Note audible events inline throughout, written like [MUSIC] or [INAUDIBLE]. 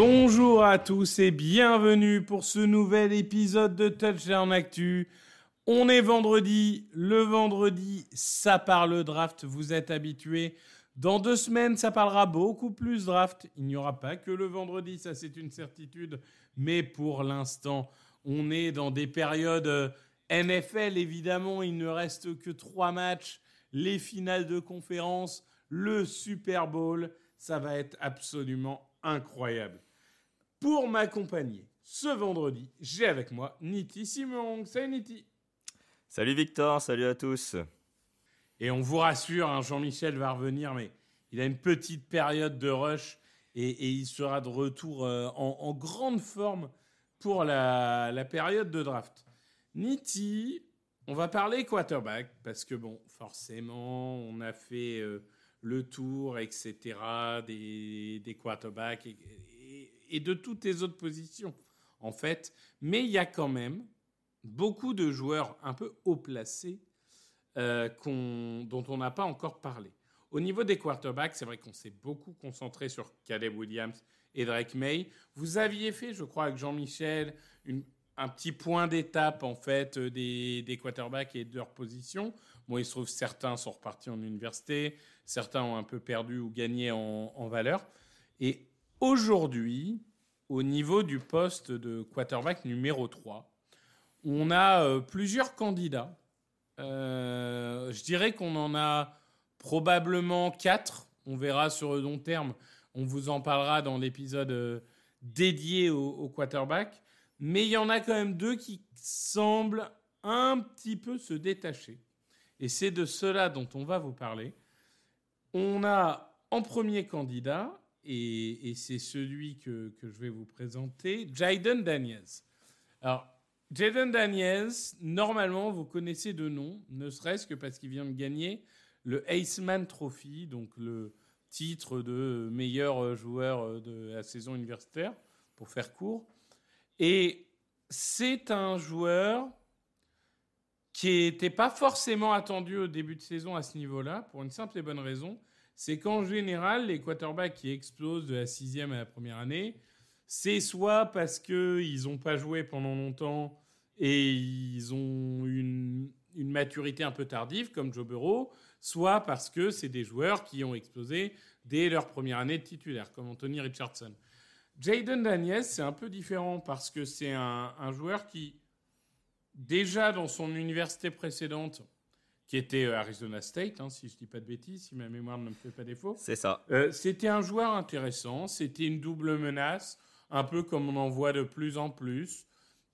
Bonjour à tous et bienvenue pour ce nouvel épisode de Touchdown Actu. On est vendredi, le vendredi ça parle draft, vous êtes habitués. Dans deux semaines ça parlera beaucoup plus draft. Il n'y aura pas que le vendredi, ça c'est une certitude. Mais pour l'instant on est dans des périodes euh, NFL évidemment, il ne reste que trois matchs, les finales de conférence, le Super Bowl, ça va être absolument incroyable. Pour m'accompagner ce vendredi, j'ai avec moi Niti Simon. Salut Niti. Salut Victor, salut à tous. Et on vous rassure, hein, Jean-Michel va revenir, mais il a une petite période de rush et, et il sera de retour euh, en, en grande forme pour la, la période de draft. Niti, on va parler quarterback parce que bon, forcément, on a fait euh, le tour, etc. des, des quarterbacks et, et- et de toutes les autres positions, en fait. Mais il y a quand même beaucoup de joueurs un peu haut placés euh, dont on n'a pas encore parlé. Au niveau des quarterbacks, c'est vrai qu'on s'est beaucoup concentré sur Caleb Williams et Drake May. Vous aviez fait, je crois, avec Jean-Michel, un petit point d'étape en fait euh, des, quarterbacks et de leur position. Bon, il se trouve certains sont repartis en université, certains ont un peu perdu ou gagné en, en valeur. Et aujourd'hui, au niveau du poste de quarterback numéro 3, on a euh, plusieurs candidats. Euh, je dirais qu'on en a probablement quatre. On verra sur le long terme. On vous en parlera dans l'épisode euh, dédié au, au quarterback. Mais il y en a quand même deux qui semblent un petit peu se détacher. Et c'est de cela dont on va vous parler. On a en premier candidat, et, c'est celui que, que je vais vous présenter, Jaden Daniels. Alors, Jaden Daniels, normalement, vous connaissez de nom, ne serait-ce que parce qu'il vient de gagner le Aceman Trophy, donc le titre de meilleur joueur de la saison universitaire, pour faire court. Et c'est un joueur qui n'était pas forcément attendu au début de saison à ce niveau-là, pour une simple et bonne raison, c'est qu'en général, les quarterbacks qui explosent de la sixième à la première année, c'est soit parce qu'ils n'ont pas joué pendant longtemps et ils ont une, maturité un peu tardive, comme Joe Burrow, soit parce que c'est des joueurs qui ont explosé dès leur première année de titulaire, comme Anthony Richardson. Jaden Daniels, c'est un peu différent parce que c'est un joueur qui, déjà dans son université précédente, qui était euh, Arizona State, hein, si je ne dis pas de bêtises, si ma mémoire ne me fait pas défaut, C'est ça. euh, c'était un joueur intéressant, c'était une double menace, un peu comme on en voit de plus en plus,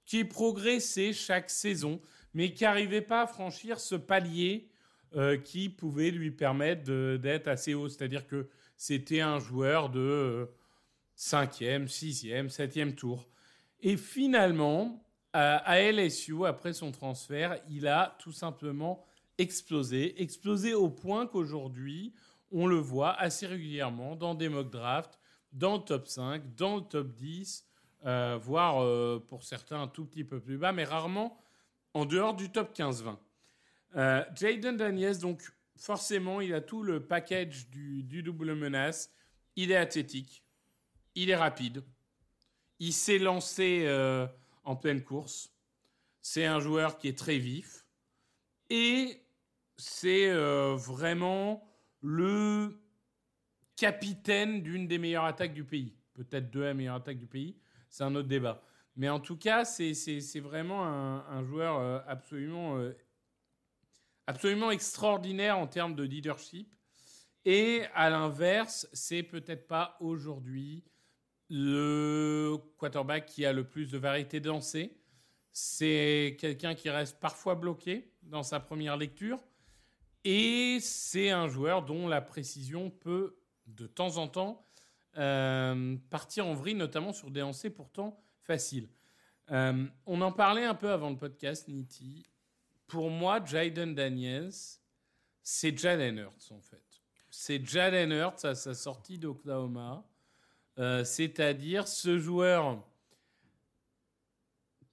qui progressait chaque saison, mais qui n'arrivait pas à franchir ce palier euh, qui pouvait lui permettre d'être assez haut. C'est-à-dire que c'était un joueur de euh, cinquième, sixième, septième tour. Et finalement, à LSU, après son transfert, il a tout simplement explosé. Explosé au point qu'aujourd'hui, on le voit assez régulièrement dans des mock drafts, dans le top 5, dans le top 10, euh, voire euh, pour certains un tout petit peu plus bas, mais rarement en dehors du top 15-20. Euh, Jaden Daniels, donc forcément, il a tout le package du, du double menace. Il est athlétique, il est rapide, il s'est lancé en pleine course. C'est un joueur qui est très vif et c'est euh, vraiment le capitaine d'une des meilleures attaques du pays, peut-être deux des meilleures attaques du pays. c'est un autre débat. Mais en tout cas, c'est vraiment un, joueur euh, absolument, euh, absolument extraordinaire en termes de leadership. Et à l'inverse, c'est peut-être pas aujourd'hui le quarterback qui a le plus de variété de C'est quelqu'un qui reste parfois bloqué dans sa première lecture. Et c'est un joueur dont la précision peut, de temps en temps, euh, partir en vrille, notamment sur des lancers pourtant faciles. Euh, on en parlait un peu avant le podcast, Niti. Pour moi, Jaden Daniels, c'est Jalen Hurts, en fait. C'est Jalen Hurts à sa sortie d'Oklahoma. Euh, c'est-à-dire ce joueur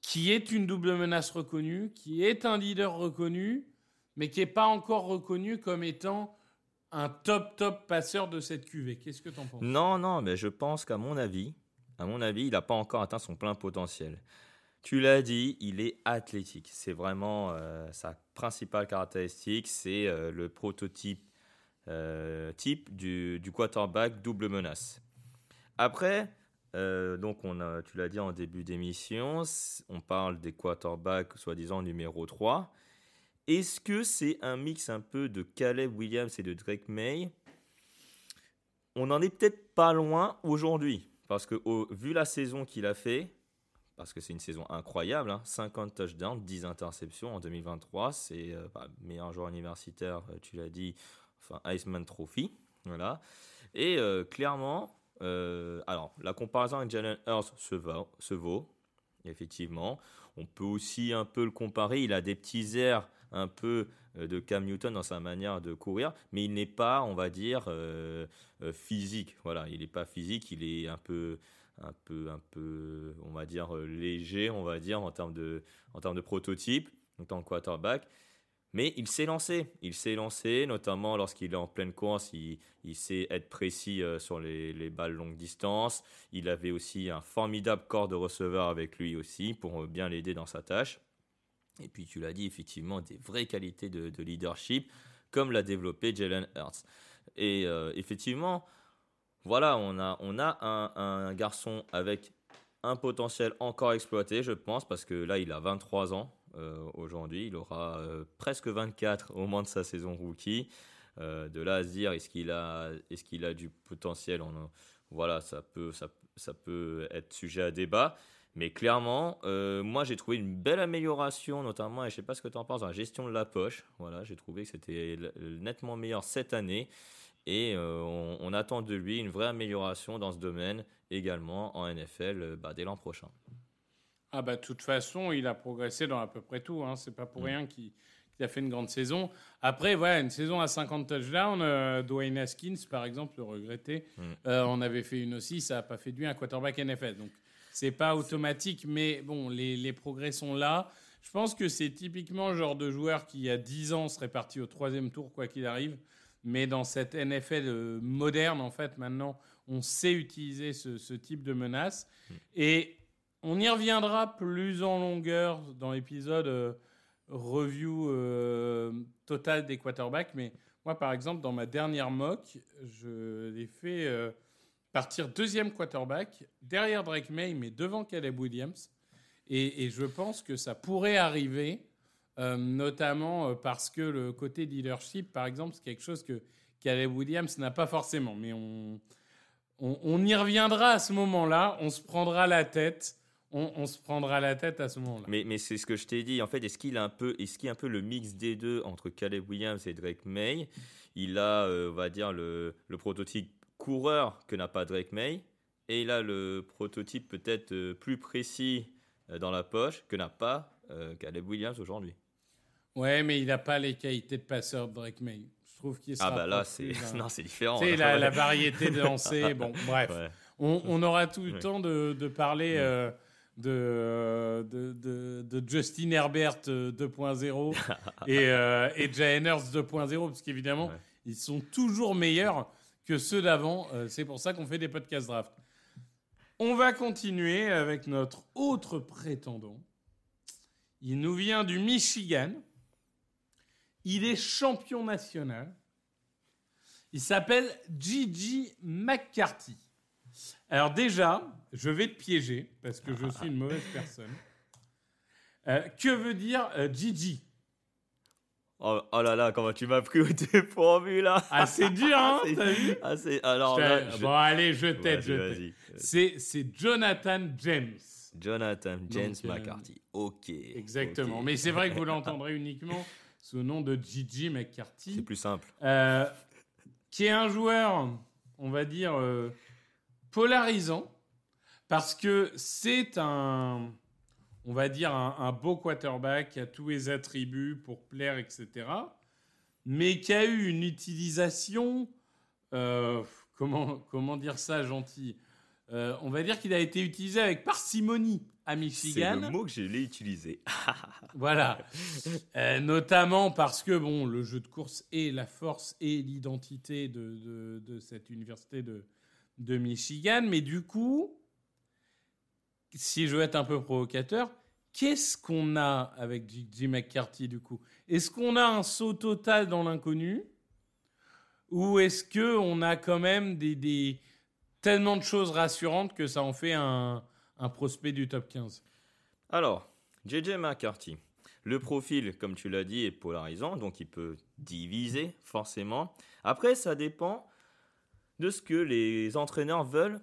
qui est une double menace reconnue, qui est un leader reconnu, mais qui n'est pas encore reconnu comme étant un top top passeur de cette cuvée. Qu'est-ce que tu en penses? Non, non, mais je pense qu'à mon avis, à mon avis, il n'a pas encore atteint son plein potentiel. Tu l'as dit, il est athlétique. C'est vraiment euh, sa principale caractéristique. C'est euh, le prototype type du, du, quarterback double menace. Après, euh, donc on a, tu l'as dit en début d'émission, on parle des quarterbacks soi-disant numéro 3. Est-ce que c'est un mix un peu de Caleb Williams et de Drake May? On n'en est peut-être pas loin aujourd'hui, parce que vu la saison qu'il a fait, parce que c'est une saison incroyable, 50 hein, touchdowns, 10 interceptions en 2023, c'est euh, bah, meilleur joueur universitaire, euh, tu l'as dit, enfin Iceman Trophy, voilà. Et clairement, euh, alors, la comparaison avec Jalen Hurts se, se, vaut, effectivement. On peut aussi un peu le comparer. Il a des petits airs un peu euh, de Cam Newton dans sa manière de courir, mais il n'est pas, on va dire, euh, physique. Voilà, il n'est pas physique, il est un peu, un peu, un peu, on va dire léger, on va dire en termes de, en termes de prototype, en tant que quarterback. Mais il s'est lancé, il s'est lancé, notamment lorsqu'il est en pleine course, il, sait être précis euh, sur les, balles longue distance. Il avait aussi un formidable corps de receveur avec lui aussi pour bien l'aider dans sa tâche. Et puis tu l'as dit, effectivement, des vraies qualités de, leadership, comme l'a développé Jalen Hurts. Et euh, effectivement, voilà, on a, on a un, garçon avec un potentiel encore exploité, je pense, parce que là, il a 23 ans. Euh, aujourd'hui. Il aura euh, presque 24 au moment de sa saison rookie. Euh, de là à se dire est-ce qu'il a, est qu'il a du potentiel Voilà, ça peut, ça, ça, peut être sujet à débat. Mais clairement, moi j'ai trouvé une belle amélioration, notamment, et je sais pas ce que tu en penses, dans la gestion de la poche. Voilà, j'ai trouvé que c'était nettement meilleur cette année. Et on, attend de lui une vraie amélioration dans ce domaine également en NFL bah, dès l'an prochain. Ah bah de toute façon, il a progressé dans à peu près tout. Hein. C'est pas pour mm. rien qu'il a fait une grande saison. Après, voilà, une saison à 50 touchdowns. Euh, Dwayne Haskins, par exemple, le regretté. Mm. Euh, on avait fait une aussi, ça n'a pas fait de lui un quarterback NFL. Donc c'est pas automatique, mais bon, les, les, progrès sont là. Je pense que c'est typiquement le genre de joueur qui, il y a 10 ans, serait parti au troisième tour, quoi qu'il arrive. Mais dans cette NFL euh, moderne, en fait, maintenant, on sait utiliser ce, ce type de menace. Mm. Et on y reviendra plus en longueur dans l'épisode euh, review euh, total des quarterbacks. Mais moi, par exemple, dans ma dernière mock, je l'ai fait euh, partir deuxième quarterback, derrière Drake May, mais devant Caleb Williams. Et, je pense que ça pourrait arriver, notamment parce que le côté leadership, par exemple, c'est quelque chose que Caleb Williams n'a pas forcément. Mais on, on y reviendra à ce moment-là, on se prendra la tête on, se prendra la tête à ce moment-là. Mais, c'est ce que je t'ai dit. En fait, est-ce qu'il a un peu, est-ce qu'il a un peu le mix des deux entre Caleb Williams et Drake May? Il a, euh, on va dire, le, prototype coureur que n'a pas Drake May, et il a le prototype peut-être euh, plus précis euh, dans la poche que n'a pas Caleb Williams aujourd'hui. Ouais, mais il n'a pas les qualités de passeur de Drake May. Je trouve qu'il Ah bah là, c'est [LAUGHS] non, c'est différent. C'est la, la, [LAUGHS] variété de lancer. bon, bref. On, aura tout le temps de, parler de, de, de, Justin Herbert 2.0 [LAUGHS] euh, et, euh, et 2.0, parce qu'évidemment, ils sont toujours meilleurs que ceux d'avant. Euh, c'est pour ça qu'on fait des podcasts draft. On va continuer avec notre autre prétendant. Il nous vient du Michigan. Il est champion national. Il s'appelle Gigi McCarthy. Alors déjà, je vais te piéger parce que je suis une mauvaise personne. Euh, que veut dire euh, Gigi? Oh, oh là là, comment tu m'as pris au dépourvu là Ah, c'est dur, hein [LAUGHS] C'est- T'as vu? Ah, c'est- Alors Je là, t'ai- je- Bon, allez, je t'aide, je t'aide. C'est c'est Jonathan James. Jonathan James euh, McCarthy. Ok. Exactement. Mais c'est vrai que vous l'entendrez uniquement sous le nom de Gigi C'est McCarthy, plus simple. euh, qui est un joueur, on va dire, euh, polarisant, parce que c'est un, on va dire, un, un beau quarterback qui a tous les attributs pour plaire, etc., mais qui a eu une utilisation, euh, comment, comment dire ça gentil Euh, On va dire qu'il a été utilisé avec parcimonie à C'est Michigan. le mot que je l'ai utilisé. [LAUGHS] Voilà. Euh, notamment parce que bon, le jeu de course est la force et l'identité de, de- de cette université de, de Michigan. Mais du coup, si je veux être un peu provocateur, qu'est-ce qu'on a avec Jim McCarthy du coup? Est-ce qu'on a un saut total dans l'inconnu? Ou est-ce que on a quand même des- tellement de choses rassurantes que ça en fait un, un prospect du top 15 Alors, JJ McCarthy. Le profil, comme tu l'as dit, est polarisant, donc il peut diviser, forcément. Après, ça dépend de ce que les entraîneurs veulent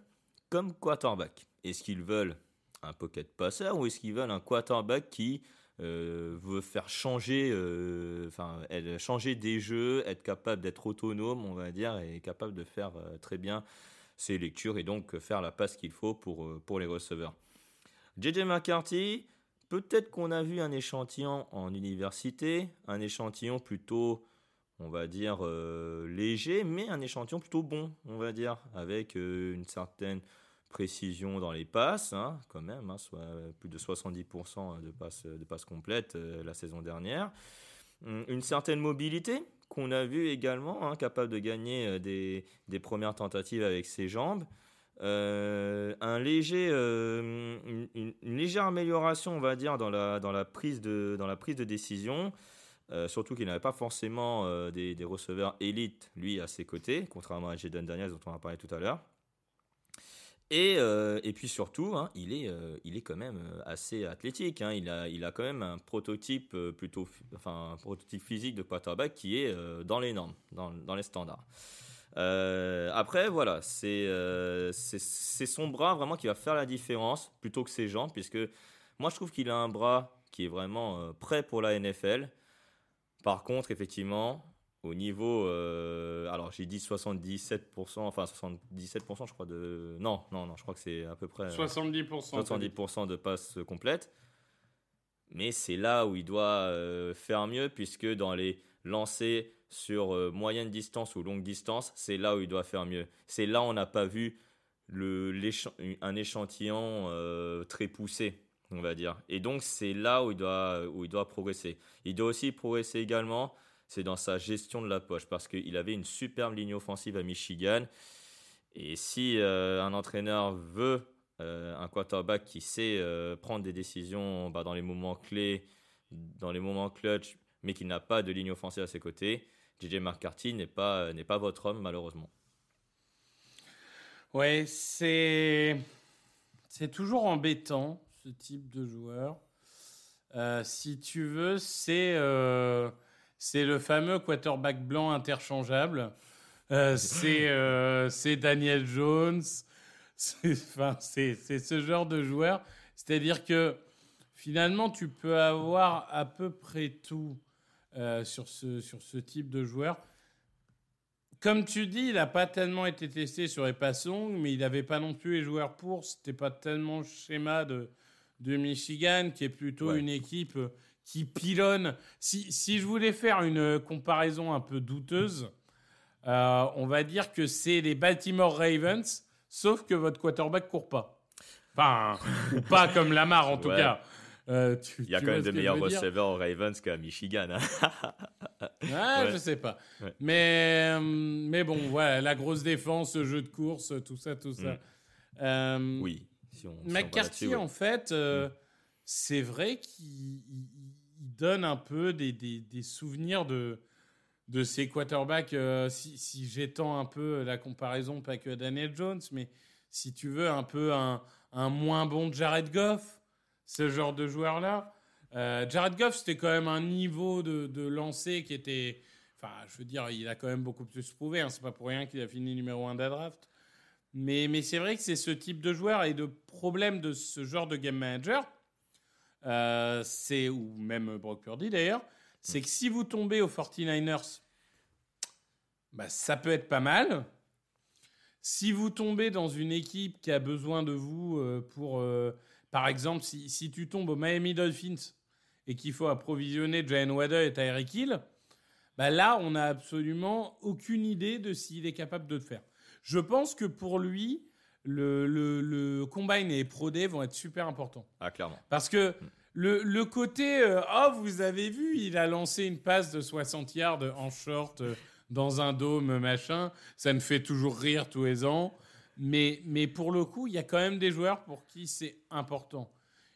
comme quarterback. Est-ce qu'ils veulent un pocket passer ou est-ce qu'ils veulent un quarterback qui euh, veut faire changer, euh, enfin, des jeux, être capable d'être autonome, on va dire, et capable de faire euh, très bien ses lectures et donc faire la passe qu'il faut pour, les receveurs. JJ McCarthy, peut-être qu'on a vu un échantillon en université, un échantillon plutôt, on va dire, léger, mais un échantillon plutôt bon, on va dire, avec une certaine précision dans les passes, hein, quand même, hein, soit plus de 70% de passes, complètes euh, la saison dernière. Hum, Une certaine mobilité qu'on a vu également, hein, capable de gagner euh, des, premières tentatives avec ses jambes. Euh, un léger, euh, une, légère amélioration, on va dire, dans la, dans la, prise, de, dans la prise de décision. Euh, surtout qu'il n'avait pas forcément euh, des, des receveurs élites, lui, à ses côtés, contrairement à Jaden Daniels, dont on a parlé tout à l'heure. Et, euh, et puis surtout, hein, il, est, euh, il est quand même euh, assez athlétique. hein. Il, a, il a quand même un prototype plutôt, enfin prototype physique de quarterback qui est dans les normes, dans, dans les standards. Après, voilà, c'est c'est son bras vraiment qui va faire la différence plutôt que ses jambes, puisque moi je trouve qu'il a un bras qui est vraiment prêt pour la NFL. Par contre, effectivement, au niveau, euh, alors j'ai dit 77%, enfin 77%, je crois de, non, non, non, je crois que c'est à peu près 70%. 70% de passes complètes. Mais c'est là où il doit euh, faire mieux, puisque dans les lancers sur euh, moyenne distance ou longue distance, c'est là où il doit faire mieux. C'est là où on n'a pas vu le, un échantillon euh, très poussé, on va dire. Et donc, c'est là où il, doit, où il doit progresser. Il doit aussi progresser également, c'est dans sa gestion de la poche, parce qu'il avait une superbe ligne offensive à Michigan. Et si euh, un entraîneur veut euh, un quarterback qui sait euh, prendre des décisions bah, dans les moments clés, dans les moments clutch, mais qui n'a pas de ligne offensive à ses côtés, JJ McCarthy n'est pas, pas votre homme, malheureusement. Ouais, c'est c'est toujours embêtant ce type de joueur. Si tu veux, c'est c'est le fameux quarterback blanc interchangeable. Euh, c'est euh, c'est Daniel Jones. [LAUGHS] C'est enfin, ce genre de joueur. C'est-à-dire que finalement, tu peux avoir à peu près tout euh, sur ce sur ce type de joueur. Comme tu dis, il n'a pas tellement été testé sur les passes longues, mais il n'avait pas non plus les joueurs pour. C'était pas tellement le schéma de, de Michigan, qui est plutôt Ouais. une équipe qui pilonne. Si, si je voulais faire une comparaison un peu douteuse, euh, on va dire que c'est les Baltimore Ravens, sauf que votre quarterback court pas. Enfin, ou [LAUGHS] pas comme Lamar en tout Ouais. cas. Euh, tu- Il y a quand même ce de que je meilleurs receveurs aux Ravens qu'à Michigan. hein. [LAUGHS] Ouais, Ouais. je sais pas. Ouais. Mais, euh, mais bon, voilà, la grosse défense, le jeu de course, tout ça, tout ça. Mm. Euh, oui. Si on, si on va McCarthy, en fait, euh, c'est vrai qu'il il- il donne un peu des, des- des souvenirs de, de ses quarterbacks. euh, si si j'étends un peu la comparaison, pas que Daniel Jones, mais si tu veux, un peu un, un moins bon Jared Goff, ce genre de joueur-là. Euh, Jared Goff, c'était quand même un niveau de, de lancer qui était. Enfin, je veux dire, il a quand même beaucoup plus prouvé. Hein. C'est pas pour rien qu'il a fini numéro 1 de la draft. Mais, mais c'est vrai que c'est ce type de joueur et de problème de ce genre de game manager. Euh, c'est, ou même Brock Purdy d'ailleurs, c'est que si vous tombez aux 49ers, bah, ça peut être pas mal. Si vous tombez dans une équipe qui a besoin de vous euh, pour, euh, par exemple, si, si, tu tombes au Miami Dolphins et qu'il faut approvisionner Jalen Waddell et Tyreek Hill, bah là, on n'a absolument aucune idée de s'il est capable de le faire. Je pense que pour lui, le, le, le Combine et Pro Day vont être super importants. Ah, clairement. Parce que le, côté, euh, oh, vous avez vu, il a lancé une passe de 60 yards en short euh, dans un dôme, machin, ça me fait toujours rire tous les ans. Mais, mais pour le coup, il y a quand même des joueurs pour qui c'est important.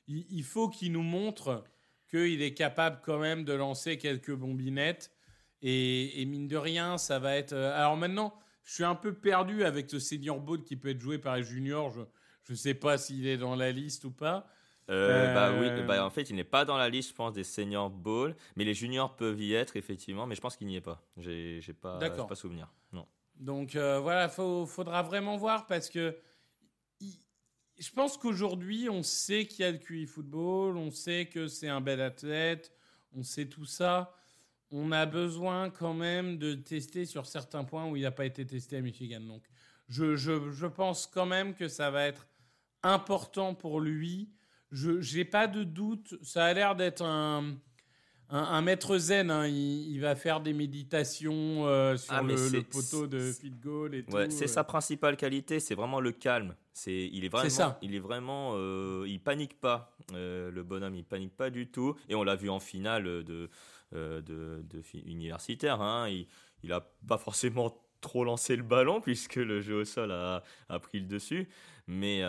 Il, faut qu'il nous montre qu'il est capable quand même de lancer quelques bombinettes. Et, mine de rien, ça va être. euh, Alors maintenant, je suis un peu perdu avec ce senior bowl qui peut être joué par les juniors. Je ne sais pas s'il est dans la liste ou pas. Euh, Bah Euh, oui, bah en fait, il n'est pas dans la liste, je pense, des senior ball, mais les juniors peuvent y être effectivement, mais je pense qu'il n'y est pas. J'ai, j'ai pas, j'ai pas souvenir. Non. Donc euh, voilà, il faudra vraiment voir parce que il- je pense qu'aujourd'hui, on sait qu'il y a le QI football, on sait que c'est un bel athlète, on sait tout ça. On a besoin quand même de tester sur certains points où il n'a pas été testé à Michigan. Donc je, je- je pense quand même que ça va être important pour lui. Je n'ai pas de doute. Ça a l'air d'être un, un, un maître zen. hein. Il, il va faire des méditations euh, sur Ah, le, le poteau de feed goal et Ouais, c'est euh. sa principale qualité, c'est vraiment le calme. C'est, il est vraiment, ça. il est vraiment, euh, il panique pas. Euh, le bonhomme, il panique pas du tout. Et on l'a vu en finale de, de, de universitaire. Hein. Il, il a pas forcément trop lancé le ballon puisque le jeu au sol a, a pris le dessus. Mais,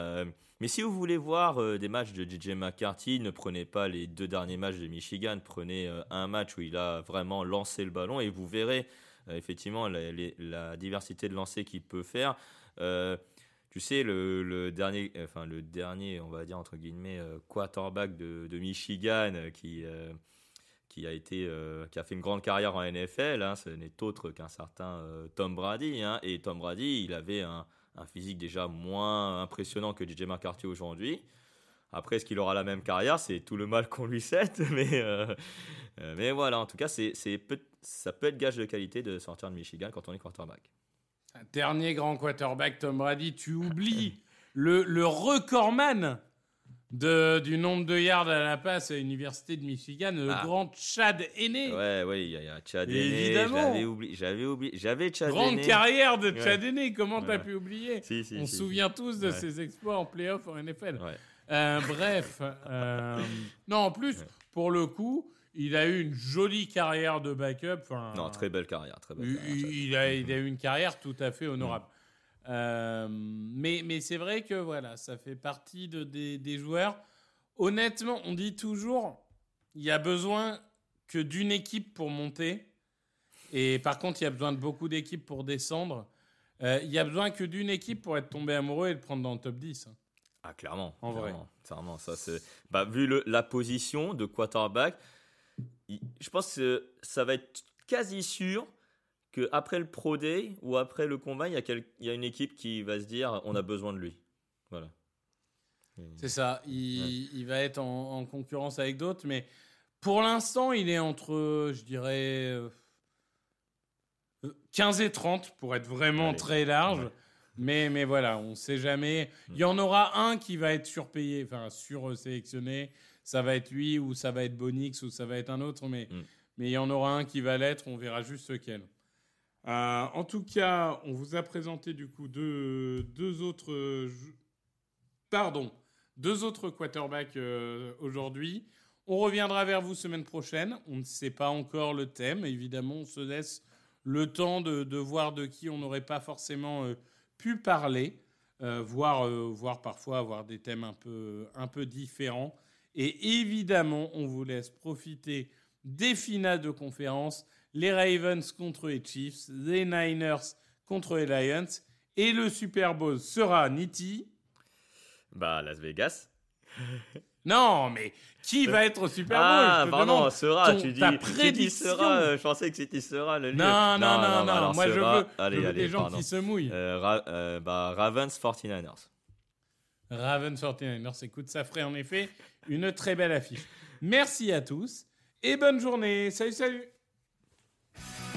mais si vous voulez voir euh, des matchs de DJ McCarthy, ne prenez pas les deux derniers matchs de Michigan. Prenez euh, un match où il a vraiment lancé le ballon et vous verrez euh, effectivement la, diversité de lancers qu'il peut faire. Tu sais, le, dernier, enfin le dernier, on va dire entre guillemets, quarterback de, Michigan qui, qui a été, qui a fait une grande carrière en NFL, hein, ce n'est autre qu'un certain Tom Brady. hein. et Tom Brady, il avait un, un physique déjà moins impressionnant que DJ McCarthy aujourd'hui. Après, est-ce qu'il aura la même carrière? C'est tout le mal qu'on lui souhaite. [LAUGHS] Mais, euh, euh, mais voilà, en tout cas, c'est, ça peut être gage de qualité de sortir de Michigan quand on est quarterback. Un Dernier grand quarterback, Tom Brady, tu oublies le, le recordman de, du nombre de yards à la passe à l'Université de Michigan, le Ah. grand Chad Aîné. Ouais, ouais, il y y a Chad Henne, Évidemment. J'avais oublié, j'avais oublié, j'avais Chad Grande carrière de Ouais. Chad Aîné, comment t'as Ouais. pu oublier? Si, si, On se si. souvient tous de Ouais. ses exploits en playoff en NFL. Ouais. Euh, bref, euh, non, en plus, Ouais. pour le coup, il a eu une jolie carrière de backup. enfin, Non, très belle carrière, très belle il, carrière, Chad. il a, il a eu une carrière tout à fait honorable. Euh, mais mais c'est vrai que voilà, ça fait partie de, des, des joueurs. Honnêtement, on dit toujours, il y a besoin que d'une équipe pour monter. Et par contre, il y a besoin de beaucoup d'équipes pour descendre. Euh, il y a besoin que d'une équipe pour être tombé amoureux et le prendre dans le top 10. hein. Ah, clairement. En vrai. clairement, ça, c'est... Bah, vu le- la position de quarterback, il- je pense que ça va être quasi sûr qu'après le Pro Day ou après le combat, il y, a quel- il y a une équipe qui va se dire on a besoin de lui. Voilà. C'est ça. Il, il va être en, en concurrence avec d'autres, mais pour l'instant, il est entre, je dirais, euh, 15 et 30 pour être vraiment Allez. très large. Ouais. Mais, mais voilà, on ne sait jamais. Il y en aura un qui va être surpayé, enfin sur-sélectionné. Ça va être lui, ou ça va être Bonix, ou ça va être un autre, mais Mm. mais il y en aura un qui va l'être. On verra juste lequel. Euh, en tout cas, on vous a présenté du coup deux, autres. euh, Pardon, deux autres quarterbacks euh, aujourd'hui. On reviendra vers vous semaine prochaine. On ne sait pas encore le thème. Évidemment, on se laisse le temps de, voir de qui on n'aurait pas forcément pu parler, voire, voire parfois avoir des thèmes un peu, un peu différents. Et évidemment, on vous laisse profiter des finales de conférence, les Ravens contre les Chiefs, les Niners contre les Lions, et le Super Bowl sera nitty. Bah, Las Vegas. [LAUGHS] Non, mais qui va être au Super Bowl ah, Je te pardon, sera, tu dis. ta prédiction. sera, euh, je pensais que City sera le lieu. Non, non, non, non. Moi, je veux, des gens qui se mouillent. Euh, euh, bah, Ravens 49ers. Ravens 49ers. Écoute, ça ferait en effet une très belle affiche. Merci à tous et bonne journée. Salut, salut. Bye.